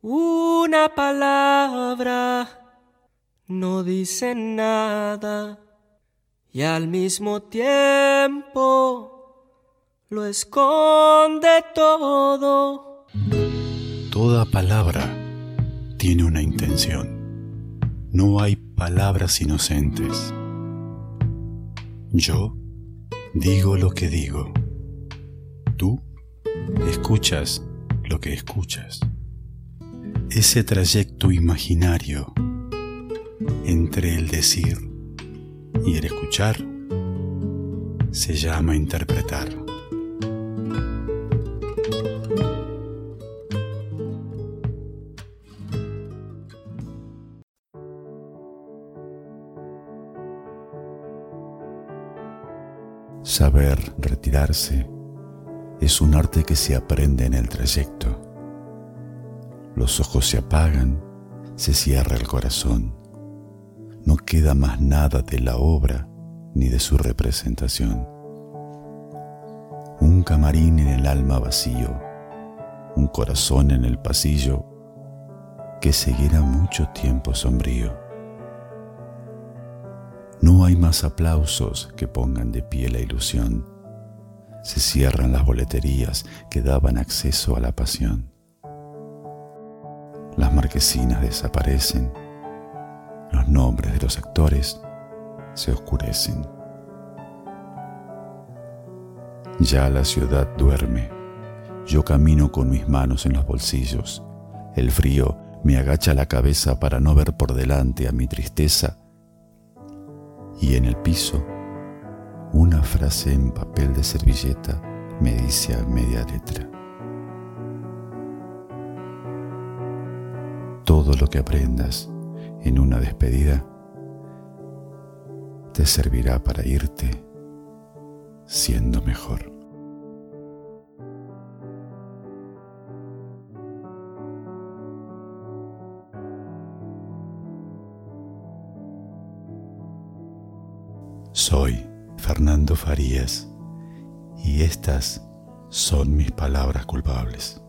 Una palabra no dice nada y al mismo tiempo lo esconde todo. Toda palabra tiene una intención. No hay palabras inocentes. Yo digo lo que digo. Tú escuchas lo que escuchas. Ese trayecto imaginario entre el decir y el escuchar se llama interpretar. Saber retirarse es un arte que se aprende en el trayecto. Los ojos se apagan, se cierra el corazón. No queda más nada de la obra ni de su representación. Un camarín en el alma vacío, un corazón en el pasillo que seguirá mucho tiempo sombrío. No hay más aplausos que pongan de pie la ilusión. Se cierran las boleterías que daban acceso a la pasión. Las marquesinas desaparecen. Los nombres de los actores se oscurecen. Ya la ciudad duerme. Yo camino con mis manos en los bolsillos. El frío me agacha la cabeza para no ver por delante a mi tristeza y en el piso una frase en papel de servilleta me dice a media letra. Todo lo que aprendas en una despedida te servirá para irte siendo mejor. Soy Fernando Farías y estas son mis palabras culpables.